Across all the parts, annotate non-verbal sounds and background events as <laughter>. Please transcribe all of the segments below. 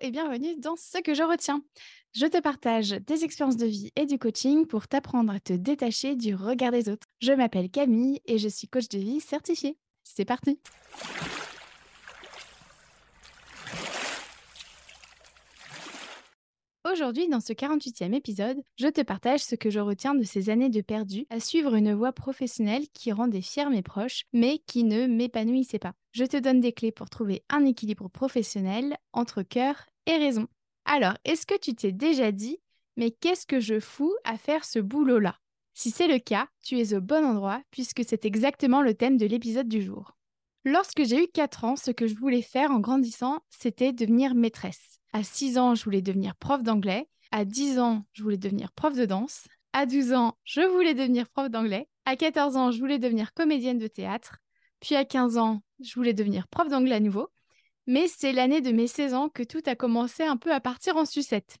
et bienvenue dans Ce que je retiens. Je te partage des expériences de vie et du coaching pour t'apprendre à te détacher du regard des autres. Je m'appelle Camille et je suis coach de vie certifiée. C'est parti Aujourd'hui, dans ce 48e épisode, je te partage ce que je retiens de ces années de perdu à suivre une voie professionnelle qui rendait fiers mes proches, mais qui ne m'épanouissait pas. Je te donne des clés pour trouver un équilibre professionnel entre cœur et raison. Alors, est-ce que tu t'es déjà dit, mais qu'est-ce que je fous à faire ce boulot-là? Si c'est le cas, tu es au bon endroit puisque c'est exactement le thème de l'épisode du jour. Lorsque j'ai eu 4 ans, ce que je voulais faire en grandissant, c'était devenir maîtresse. À 6 ans, je voulais devenir prof d'anglais. À 10 ans, je voulais devenir prof de danse. À 12 ans, je voulais devenir prof d'anglais. À 14 ans, je voulais devenir comédienne de théâtre. Puis à 15 ans, je voulais devenir prof d'anglais à nouveau. Mais c'est l'année de mes 16 ans que tout a commencé un peu à partir en sucette.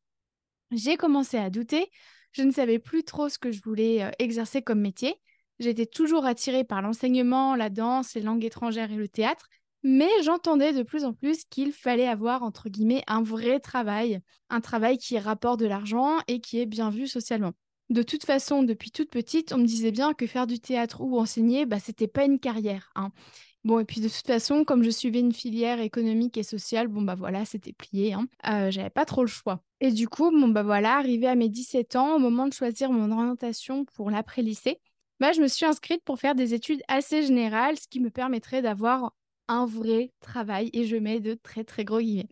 J'ai commencé à douter. Je ne savais plus trop ce que je voulais euh, exercer comme métier. J'étais toujours attirée par l'enseignement, la danse, les langues étrangères et le théâtre. Mais j'entendais de plus en plus qu'il fallait avoir, entre guillemets, un vrai travail, un travail qui rapporte de l'argent et qui est bien vu socialement. De toute façon, depuis toute petite, on me disait bien que faire du théâtre ou enseigner, bah, c'était pas une carrière. Hein. Bon, et puis de toute façon, comme je suivais une filière économique et sociale, bon, bah voilà, c'était plié. Hein. Euh, j'avais pas trop le choix. Et du coup, bon, bah voilà, arrivé à mes 17 ans, au moment de choisir mon orientation pour l'après-lycée, bah, je me suis inscrite pour faire des études assez générales, ce qui me permettrait d'avoir un vrai travail et je mets de très très gros guillemets.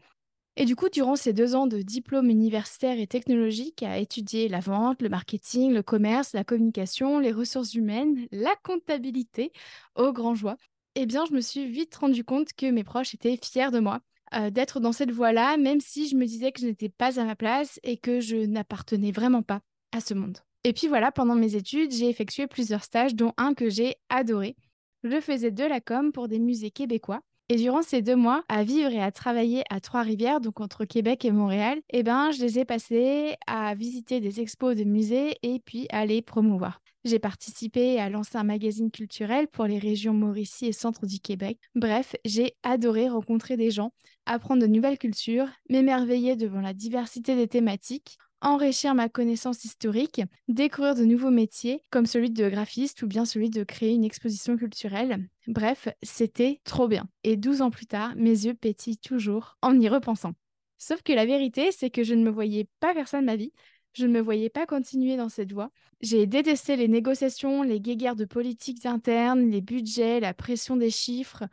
Et du coup, durant ces deux ans de diplôme universitaire et technologique à étudier la vente, le marketing, le commerce, la communication, les ressources humaines, la comptabilité, au grand joie, eh bien, je me suis vite rendu compte que mes proches étaient fiers de moi, euh, d'être dans cette voie-là, même si je me disais que je n'étais pas à ma place et que je n'appartenais vraiment pas à ce monde. Et puis voilà, pendant mes études, j'ai effectué plusieurs stages, dont un que j'ai adoré. Je faisais de la com pour des musées québécois. Et durant ces deux mois, à vivre et à travailler à Trois-Rivières, donc entre Québec et Montréal, eh ben, je les ai passés à visiter des expos de musées et puis à les promouvoir. J'ai participé à lancer un magazine culturel pour les régions Mauricie et Centre du Québec. Bref, j'ai adoré rencontrer des gens, apprendre de nouvelles cultures, m'émerveiller devant la diversité des thématiques, enrichir ma connaissance historique, découvrir de nouveaux métiers comme celui de graphiste ou bien celui de créer une exposition culturelle. Bref, c'était trop bien. Et 12 ans plus tard, mes yeux pétillent toujours en y repensant. Sauf que la vérité, c'est que je ne me voyais pas faire ça de ma vie. Je ne me voyais pas continuer dans cette voie. J'ai détesté les négociations, les guéguerres de politique interne, les budgets, la pression des chiffres,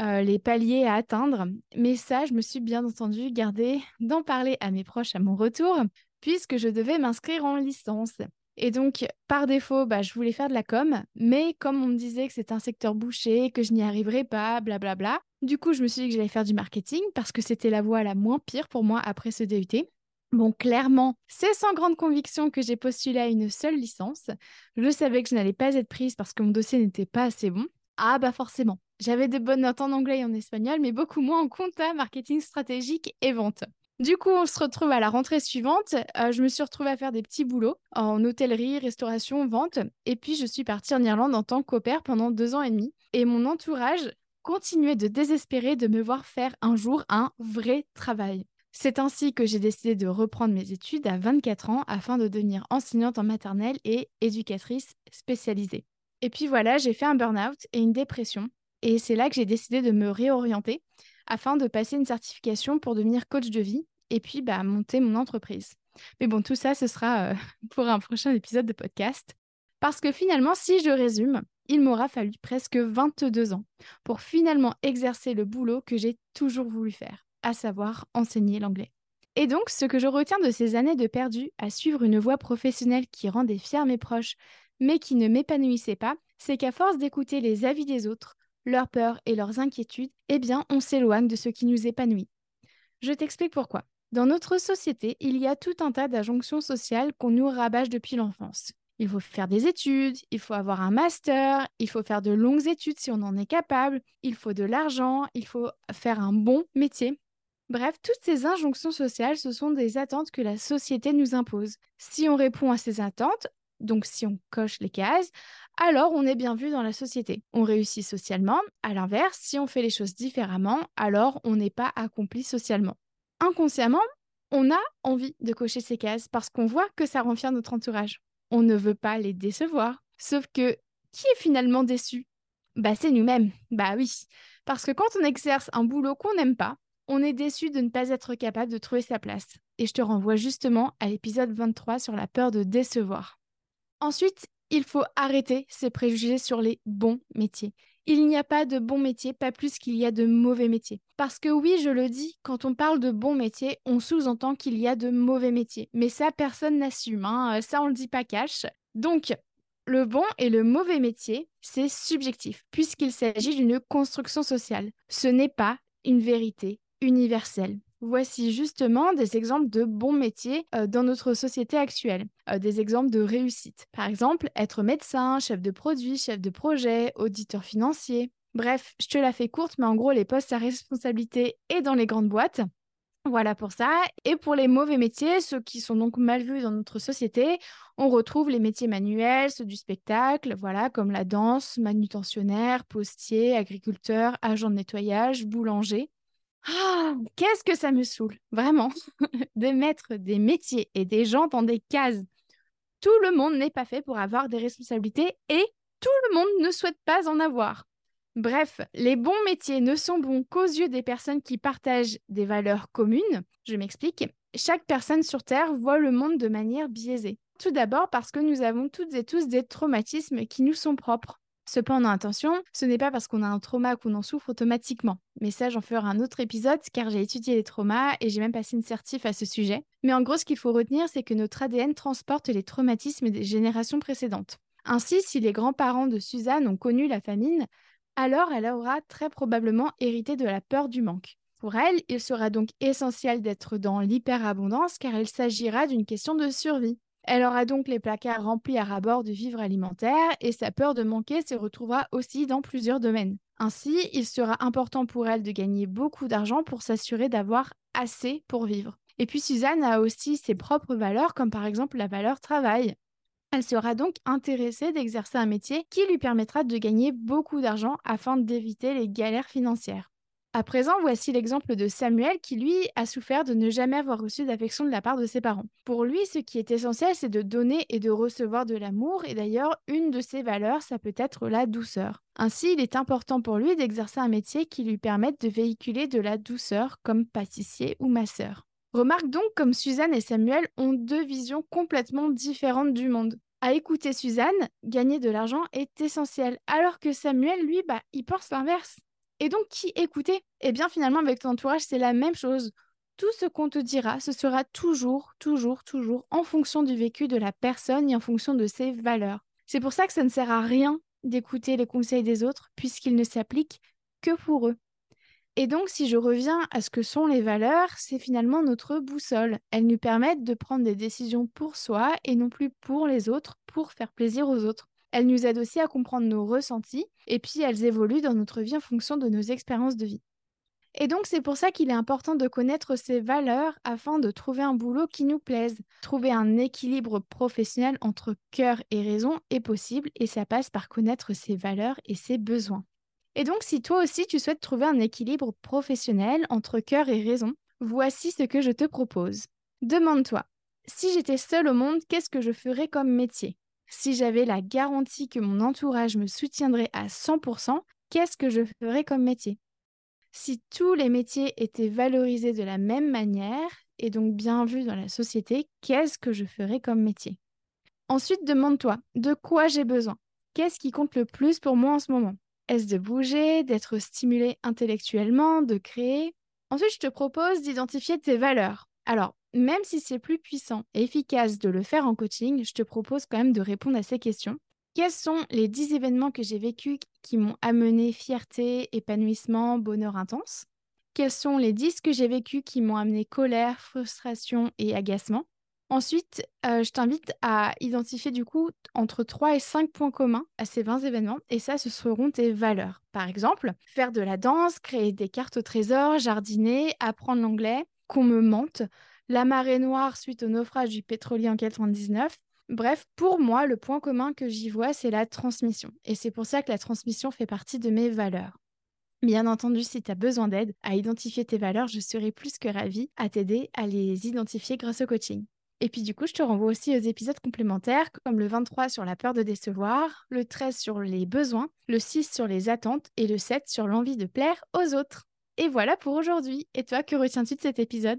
euh, les paliers à atteindre. Mais ça, je me suis bien entendu garder d'en parler à mes proches à mon retour, puisque je devais m'inscrire en licence. Et donc, par défaut, bah, je voulais faire de la com, mais comme on me disait que c'est un secteur bouché, que je n'y arriverais pas, blablabla, bla bla, du coup, je me suis dit que j'allais faire du marketing parce que c'était la voie la moins pire pour moi après ce DUT. Bon, clairement, c'est sans grande conviction que j'ai postulé à une seule licence. Je savais que je n'allais pas être prise parce que mon dossier n'était pas assez bon. Ah bah forcément, j'avais de bonnes notes en anglais et en espagnol, mais beaucoup moins en compta, marketing stratégique et vente. Du coup, on se retrouve à la rentrée suivante. Euh, je me suis retrouvée à faire des petits boulots en hôtellerie, restauration, vente. Et puis, je suis partie en Irlande en tant qu'opère pendant deux ans et demi. Et mon entourage continuait de désespérer de me voir faire un jour un vrai travail. C'est ainsi que j'ai décidé de reprendre mes études à 24 ans afin de devenir enseignante en maternelle et éducatrice spécialisée. Et puis voilà, j'ai fait un burn-out et une dépression. Et c'est là que j'ai décidé de me réorienter afin de passer une certification pour devenir coach de vie et puis bah, monter mon entreprise. Mais bon, tout ça, ce sera euh, <laughs> pour un prochain épisode de podcast. Parce que finalement, si je résume, il m'aura fallu presque 22 ans pour finalement exercer le boulot que j'ai toujours voulu faire, à savoir enseigner l'anglais. Et donc, ce que je retiens de ces années de perdu à suivre une voie professionnelle qui rendait fiers mes proches, mais qui ne m'épanouissait pas, c'est qu'à force d'écouter les avis des autres, leurs peurs et leurs inquiétudes, eh bien, on s'éloigne de ce qui nous épanouit. Je t'explique pourquoi. Dans notre société, il y a tout un tas d'injonctions sociales qu'on nous rabâche depuis l'enfance. Il faut faire des études, il faut avoir un master, il faut faire de longues études si on en est capable, il faut de l'argent, il faut faire un bon métier. Bref, toutes ces injonctions sociales, ce sont des attentes que la société nous impose. Si on répond à ces attentes, donc si on coche les cases, alors on est bien vu dans la société. On réussit socialement. À l'inverse, si on fait les choses différemment, alors on n'est pas accompli socialement. inconsciemment, on a envie de cocher ces cases parce qu'on voit que ça rend notre entourage. On ne veut pas les décevoir. Sauf que qui est finalement déçu? Bah c'est nous-mêmes. Bah oui. Parce que quand on exerce un boulot qu'on n'aime pas, on est déçu de ne pas être capable de trouver sa place. Et je te renvoie justement à l'épisode 23 sur la peur de décevoir. Ensuite, il faut arrêter ces préjugés sur les bons métiers. Il n'y a pas de bons métiers, pas plus qu'il y a de mauvais métiers. Parce que oui, je le dis, quand on parle de bons métiers, on sous-entend qu'il y a de mauvais métiers. Mais ça, personne n'assume, hein. ça on le dit pas cash. Donc, le bon et le mauvais métier, c'est subjectif, puisqu'il s'agit d'une construction sociale. Ce n'est pas une vérité universelle. Voici justement des exemples de bons métiers dans notre société actuelle, des exemples de réussite. Par exemple, être médecin, chef de produit, chef de projet, auditeur financier. Bref, je te la fais courte, mais en gros, les postes à responsabilité et dans les grandes boîtes. Voilà pour ça. Et pour les mauvais métiers, ceux qui sont donc mal vus dans notre société, on retrouve les métiers manuels, ceux du spectacle, voilà, comme la danse, manutentionnaire, postier, agriculteur, agent de nettoyage, boulanger. Ah, qu'est-ce que ça me saoule, vraiment, <laughs> de mettre des métiers et des gens dans des cases. Tout le monde n'est pas fait pour avoir des responsabilités et tout le monde ne souhaite pas en avoir. Bref, les bons métiers ne sont bons qu'aux yeux des personnes qui partagent des valeurs communes. Je m'explique. Chaque personne sur Terre voit le monde de manière biaisée. Tout d'abord parce que nous avons toutes et tous des traumatismes qui nous sont propres. Cependant, attention, ce n'est pas parce qu'on a un trauma qu'on en souffre automatiquement. Mais ça, j'en ferai un autre épisode car j'ai étudié les traumas et j'ai même passé une certif à ce sujet. Mais en gros, ce qu'il faut retenir, c'est que notre ADN transporte les traumatismes des générations précédentes. Ainsi, si les grands-parents de Suzanne ont connu la famine, alors elle aura très probablement hérité de la peur du manque. Pour elle, il sera donc essentiel d'être dans l'hyperabondance car il s'agira d'une question de survie. Elle aura donc les placards remplis à rabord de vivres alimentaires et sa peur de manquer se retrouvera aussi dans plusieurs domaines. Ainsi, il sera important pour elle de gagner beaucoup d'argent pour s'assurer d'avoir assez pour vivre. Et puis Suzanne a aussi ses propres valeurs, comme par exemple la valeur travail. Elle sera donc intéressée d'exercer un métier qui lui permettra de gagner beaucoup d'argent afin d'éviter les galères financières. À présent, voici l'exemple de Samuel qui, lui, a souffert de ne jamais avoir reçu d'affection de la part de ses parents. Pour lui, ce qui est essentiel, c'est de donner et de recevoir de l'amour, et d'ailleurs, une de ses valeurs, ça peut être la douceur. Ainsi, il est important pour lui d'exercer un métier qui lui permette de véhiculer de la douceur, comme pâtissier ou masseur. Remarque donc comme Suzanne et Samuel ont deux visions complètement différentes du monde. À écouter Suzanne, gagner de l'argent est essentiel, alors que Samuel, lui, bah, il pense l'inverse. Et donc, qui écouter? Eh bien, finalement, avec ton entourage, c'est la même chose. Tout ce qu'on te dira, ce sera toujours, toujours, toujours en fonction du vécu de la personne et en fonction de ses valeurs. C'est pour ça que ça ne sert à rien d'écouter les conseils des autres, puisqu'ils ne s'appliquent que pour eux. Et donc, si je reviens à ce que sont les valeurs, c'est finalement notre boussole. Elles nous permettent de prendre des décisions pour soi et non plus pour les autres, pour faire plaisir aux autres. Elles nous aident aussi à comprendre nos ressentis et puis elles évoluent dans notre vie en fonction de nos expériences de vie. Et donc c'est pour ça qu'il est important de connaître ces valeurs afin de trouver un boulot qui nous plaise. Trouver un équilibre professionnel entre cœur et raison est possible et ça passe par connaître ses valeurs et ses besoins. Et donc si toi aussi tu souhaites trouver un équilibre professionnel entre cœur et raison, voici ce que je te propose. Demande-toi, si j'étais seule au monde, qu'est-ce que je ferais comme métier? Si j'avais la garantie que mon entourage me soutiendrait à 100%, qu'est-ce que je ferais comme métier? Si tous les métiers étaient valorisés de la même manière et donc bien vus dans la société, qu'est-ce que je ferais comme métier? Ensuite, demande-toi, de quoi j'ai besoin? Qu'est-ce qui compte le plus pour moi en ce moment? Est-ce de bouger, d'être stimulé intellectuellement, de créer? Ensuite, je te propose d'identifier tes valeurs. Alors, même si c'est plus puissant et efficace de le faire en coaching, je te propose quand même de répondre à ces questions. Quels sont les 10 événements que j'ai vécus qui m'ont amené fierté, épanouissement, bonheur intense? Quels sont les 10 que j'ai vécus qui m'ont amené colère, frustration et agacement? Ensuite, euh, je t'invite à identifier du coup entre 3 et 5 points communs à ces 20 événements et ça, ce seront tes valeurs. Par exemple, faire de la danse, créer des cartes au trésor, jardiner, apprendre l'anglais, qu'on me mente, la marée noire suite au naufrage du pétrolier en 99. Bref, pour moi, le point commun que j'y vois, c'est la transmission. Et c'est pour ça que la transmission fait partie de mes valeurs. Bien entendu, si tu as besoin d'aide à identifier tes valeurs, je serai plus que ravie à t'aider à les identifier grâce au coaching. Et puis du coup, je te renvoie aussi aux épisodes complémentaires comme le 23 sur la peur de décevoir, le 13 sur les besoins, le 6 sur les attentes et le 7 sur l'envie de plaire aux autres. Et voilà pour aujourd'hui. Et toi, que retiens-tu de cet épisode?